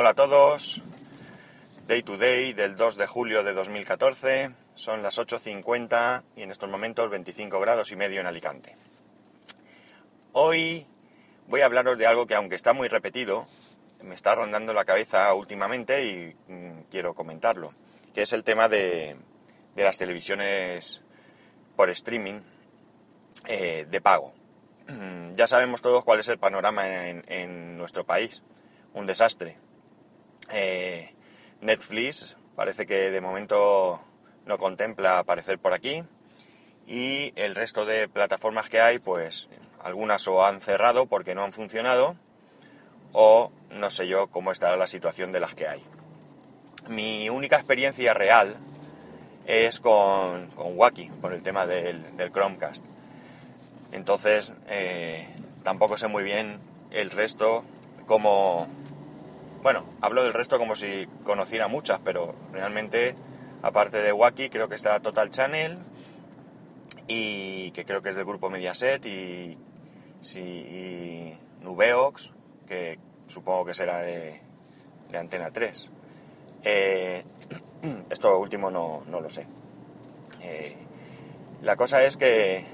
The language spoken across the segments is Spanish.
Hola a todos. Day to day del 2 de julio de 2014. Son las 8.50 y en estos momentos 25 grados y medio en Alicante. Hoy voy a hablaros de algo que aunque está muy repetido, me está rondando la cabeza últimamente y mm, quiero comentarlo, que es el tema de, las televisiones por streaming eh, de pago. Ya sabemos todos cuál es el panorama en, nuestro país. Un desastre. Eh, Netflix parece que de momento no contempla aparecer por aquí. Y el resto de plataformas que hay, pues algunas o han cerrado porque no han funcionado o no sé yo cómo estará la situación de las que hay. Mi única experiencia real es con, con Wacky, por el tema del, del Chromecast. Entonces, eh, tampoco sé muy bien el resto como... Bueno, hablo del resto como si conociera muchas, pero realmente, aparte de Wacky, creo que está Total Channel y que creo que es del grupo Mediaset y, sí, Nubeox, que supongo que será de, Antena 3. Eh, esto último no, lo sé. Eh, la cosa es que,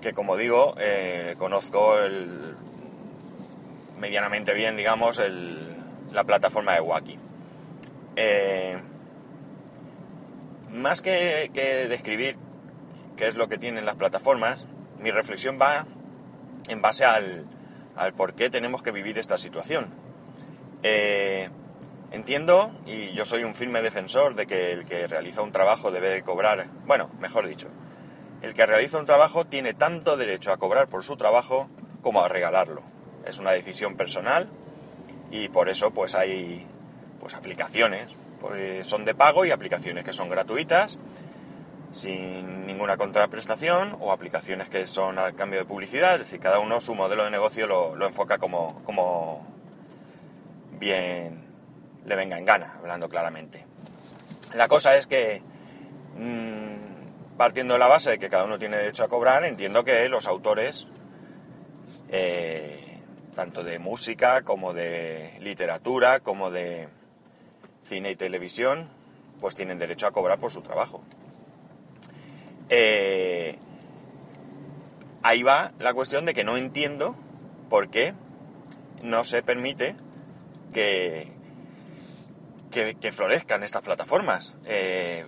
que como digo, eh, conozco el, medianamente bien, digamos, el, la plataforma de Wacky. más que, describir qué es lo que tienen las plataformas, mi reflexión va en base al, al por qué tenemos que vivir esta situación. Eh, entiendo, y yo soy un firme defensor de que el que realiza un trabajo debe cobrar, bueno, mejor dicho, el que realiza un trabajo tiene tanto derecho a cobrar por su trabajo como a regalarlo. Es una decisión personal y por eso pues hay pues aplicaciones, pues son de pago y aplicaciones que son gratuitas sin ninguna contraprestación o aplicaciones que son al cambio de publicidad, es decir, cada uno su modelo de negocio lo, enfoca como, como bien le venga en gana, hablando claramente. La cosa es que, mm, partiendo de la base de que cada uno tiene derecho a cobrar, entiendo que los autores, eh, tanto de música como de literatura, como de cine y televisión, pues tienen derecho a cobrar por su trabajo. Eh, ahí va la cuestión de que no entiendo por qué no se permite que, que, florezcan estas plataformas. Eh,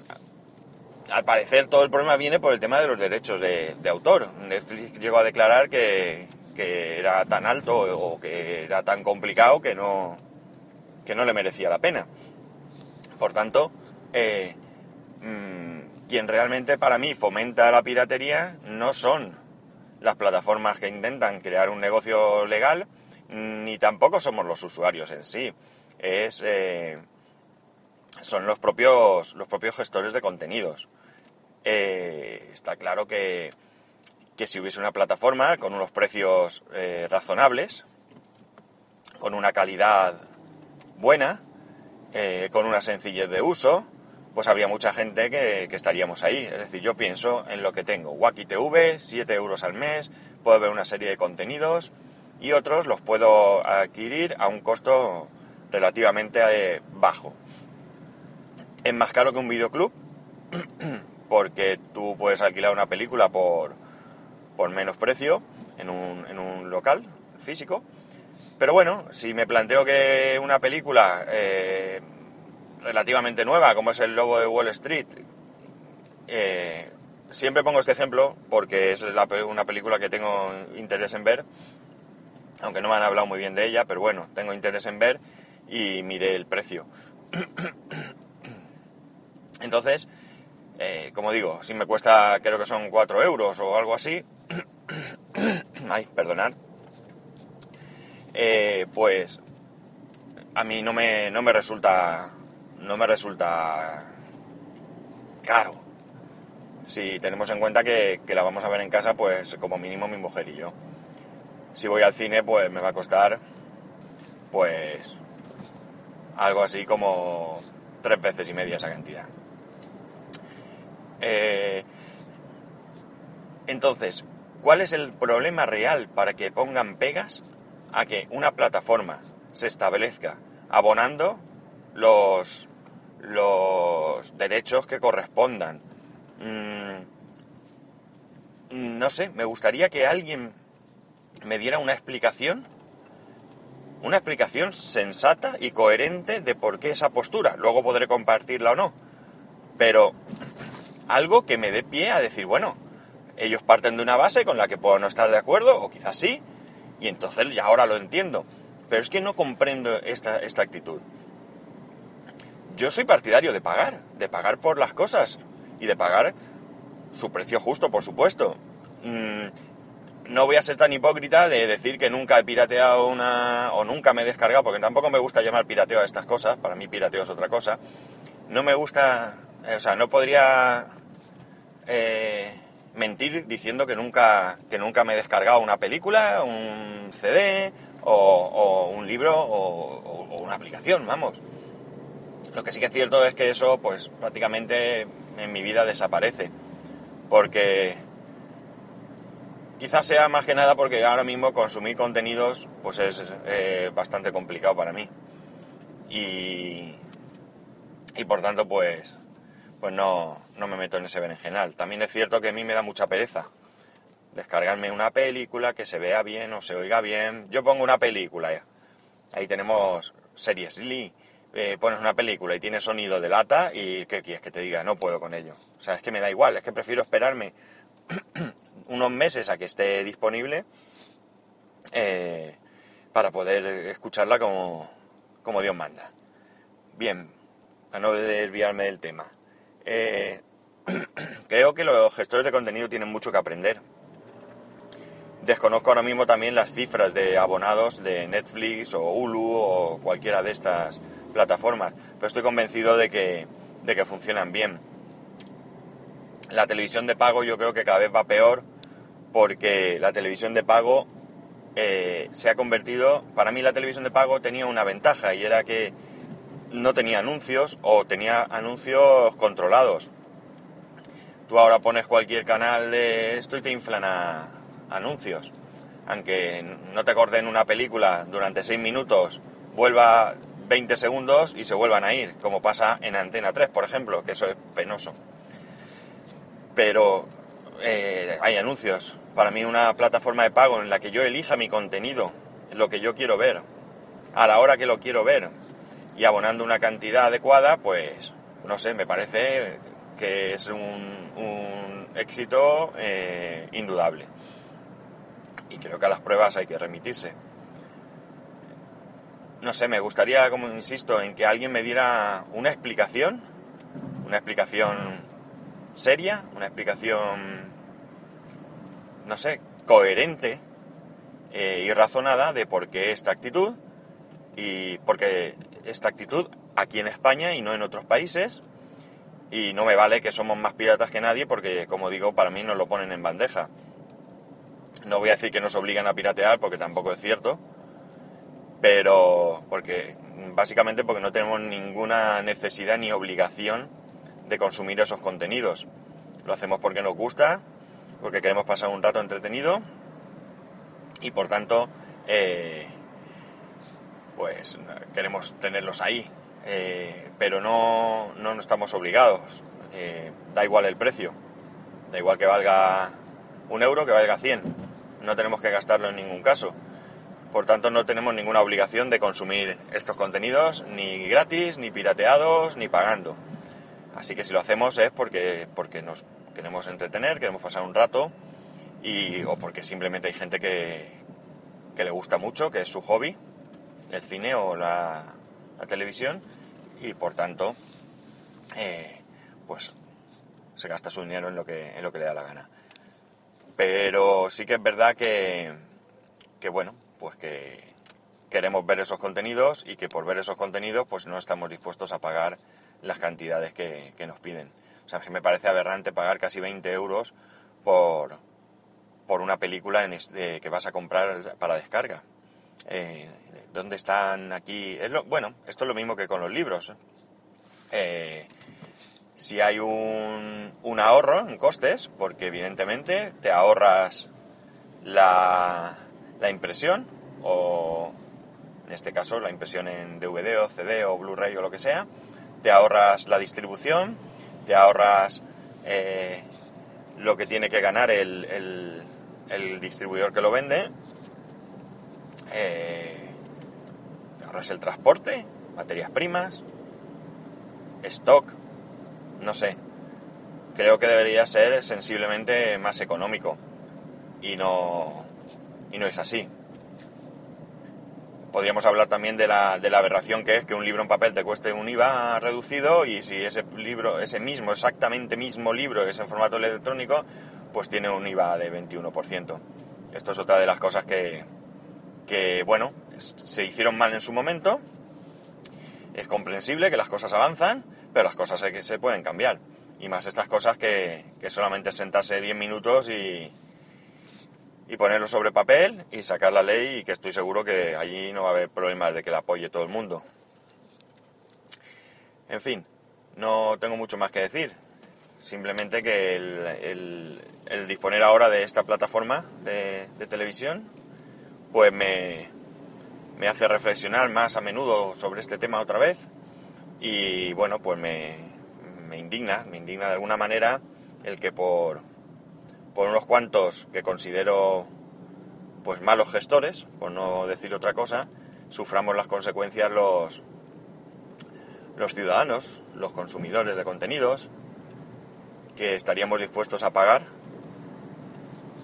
al parecer todo el problema viene por el tema de los derechos de, autor. Netflix llegó a declarar que, era tan alto o que era tan complicado que no, que no le merecía la pena. Por tanto, eh, mm, quien realmente para mí fomenta la piratería no son las plataformas que intentan crear un negocio legal, ni tampoco somos los usuarios en sí. Es, eh, son los propios, los propios gestores de contenidos. Eh, está claro que, que, si hubiese una plataforma con unos precios eh, razonables, con una calidad buena, con una sencillez de uso, pues habría mucha gente que, estaríamos ahí. Es decir, yo pienso en lo que tengo. Wacky TV, 7 euros al mes, puedo ver una serie de contenidos y otros los puedo adquirir a un costo relativamente eh, bajo. Es más caro que un videoclub porque tú puedes alquilar una película por, menos precio en un, en un local físico. Pero bueno, si me planteo que una película eh, relativamente nueva, como es el Lobo de Wall Street. Eh, siempre pongo este ejemplo porque es una película que tengo interés en ver, aunque no me han hablado muy bien de ella, pero bueno, tengo interés en ver y miré el precio. Entonces, eh, como digo, si me cuesta, creo que son 4 euros o algo así, ay, perdonad, eh, pues a mí no me, no me resulta no me resulta caro. Si tenemos en cuenta que, la vamos a ver en casa, pues como mínimo mi mujer y yo. Si voy al cine, pues me va a costar, pues, algo así como tres veces y media esa cantidad. Eh, entonces, ¿cuál es el problema real para que pongan pegas a que una plataforma se establezca abonando los, los derechos que correspondan. Mm, no sé, me gustaría que alguien me diera una explicación, una explicación sensata y coherente de por qué esa postura. Luego podré compartirla o no. Pero algo que me dé pie a decir, bueno, ellos parten de una base con la que puedo no estar de acuerdo, o quizás sí, y entonces ya ahora lo entiendo. Pero es que no comprendo esta, esta actitud. Yo soy partidario de pagar, de pagar por las cosas y de pagar su precio justo, por supuesto. Mm, no voy a ser tan hipócrita de decir que nunca he pirateado una o nunca me he descargado, porque tampoco me gusta llamar pirateo a estas cosas, para mí pirateo es otra cosa. No me gusta, o sea, no podría eh, mentir diciendo que nunca, que nunca me he descargado una película, un CD o, un libro o, una aplicación, vamos. Lo que sí que es cierto es que eso, pues prácticamente en mi vida desaparece. Porque quizás sea más que nada porque ahora mismo consumir contenidos, pues es eh, bastante complicado para mí. Y, y por tanto, pues, pues no, no me meto en ese berenjenal. También es cierto que a mí me da mucha pereza descargarme una película que se vea bien o se oiga bien. Yo pongo una película, ahí tenemos series Lee, eh, pones una película y tiene sonido de lata y ¿qué quieres que te diga? No puedo con ello. O sea, es que me da igual, es que prefiero esperarme unos meses a que esté disponible eh, para poder escucharla como, como Dios manda. Bien, a no desviarme del tema. Eh, creo que los gestores de contenido tienen mucho que aprender. Desconozco ahora mismo también las cifras de abonados de Netflix o Hulu o cualquiera de estas plataformas, pero estoy convencido de que, de que funcionan bien. La televisión de pago yo creo que cada vez va peor porque la televisión de pago eh, se ha convertido, para mí la televisión de pago tenía una ventaja y era que no tenía anuncios o tenía anuncios controlados. Tú ahora pones cualquier canal de esto y te inflan anuncios. Aunque no te acorden una película durante 6 minutos, vuelva 20 segundos y se vuelvan a ir, como pasa en Antena 3, por ejemplo, que eso es penoso. Pero eh, hay anuncios. Para mí una plataforma de pago en la que yo elija mi contenido, lo que yo quiero ver, a la hora que lo quiero ver, y abonando una cantidad adecuada, pues no sé, me parece que es un, éxito eh, indudable. Y creo que a las pruebas hay que remitirse. No sé, me gustaría, como insisto, en que alguien me diera una explicación, una explicación seria, una explicación, no sé, coherente eh, y razonada de por qué esta actitud y porque esta actitud aquí en España y no en otros países. Y no me vale que somos más piratas que nadie porque, como digo, para mí nos lo ponen en bandeja. No voy a decir que nos obligan a piratear porque tampoco es cierto. Pero porque básicamente porque no tenemos ninguna necesidad ni obligación de consumir esos contenidos. Lo hacemos porque nos gusta, porque queremos pasar un rato entretenido y por tanto eh, pues queremos tenerlos ahí, eh, pero no, no, estamos obligados. Eh, da igual el precio, da igual que valga un euro, que valga 100. No tenemos que gastarlo en ningún caso. Por tanto, no tenemos ninguna obligación de consumir estos contenidos, ni gratis, ni pirateados, ni pagando. Así que si lo hacemos es porque, porque nos queremos entretener, queremos pasar un rato, y, o porque simplemente hay gente que, que le gusta mucho, que es su hobby, el cine o la, televisión y por tanto eh, pues se gasta su dinero en lo que en lo que le da la gana. Pero sí que es verdad que, que bueno pues que queremos ver esos contenidos y que por ver esos contenidos pues no estamos dispuestos a pagar las cantidades que, nos piden. O sea que me parece aberrante pagar casi 20 euros por por una película en que vas a comprar para descarga eh, ¿Dónde están aquí? bueno, esto es lo mismo que con los libros. Eh, si hay un, ahorro en costes, porque evidentemente te ahorras la, impresión o, en este caso la impresión en DVD o CD o Blu-ray o lo que sea, te ahorras la distribución, te ahorras eh, lo que tiene que ganar el, el, distribuidor que lo vende, eh, ahorras el transporte, materias primas, stock, no sé, creo que debería ser sensiblemente más económico y no, y no es así. Podríamos hablar también de la, de la aberración que es que un libro en papel te cueste un IVA reducido y si ese libro, ese mismo, exactamente mismo libro es en formato electrónico, pues tiene un IVA de 21%. Esto es otra de las cosas que, que bueno, se hicieron mal en su momento. Es comprensible que las cosas avanzan, pero las cosas se, se pueden cambiar. Y más estas cosas que, que solamente sentarse 10 minutos y, y ponerlo sobre papel y sacar la ley y que estoy seguro que allí no va a haber problemas de que la apoye todo el mundo. En fin, no tengo mucho más que decir. Simplemente que el, disponer ahora de esta plataforma de, televisión, pues me, me, hace reflexionar más a menudo sobre este tema otra vez. Y bueno, pues me, me indigna, me indigna de alguna manera el que por, por unos cuantos que considero pues malos gestores, por no decir otra cosa, suframos las consecuencias los, los ciudadanos, los consumidores de contenidos, que estaríamos dispuestos a pagar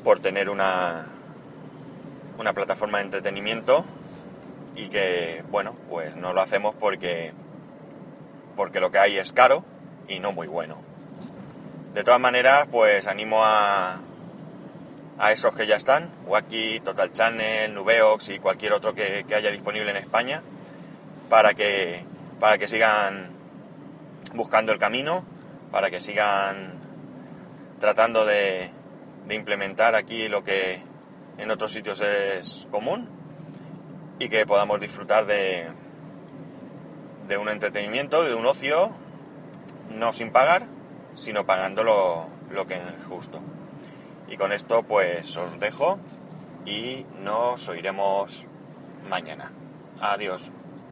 por tener una, una plataforma de entretenimiento y que, bueno, pues no lo hacemos porque, porque lo que hay es caro y no muy bueno. De todas maneras, pues animo a, a esos que ya están, Wacky, Total Channel, Nubeox y cualquier otro que, haya disponible en España, para que, para que sigan buscando el camino, para que sigan tratando de, de implementar aquí lo que en otros sitios es común y que podamos disfrutar de, de un entretenimiento, de un ocio, no sin pagar, sino pagando lo, que es justo. Y con esto pues os dejo y nos oiremos mañana. Adiós.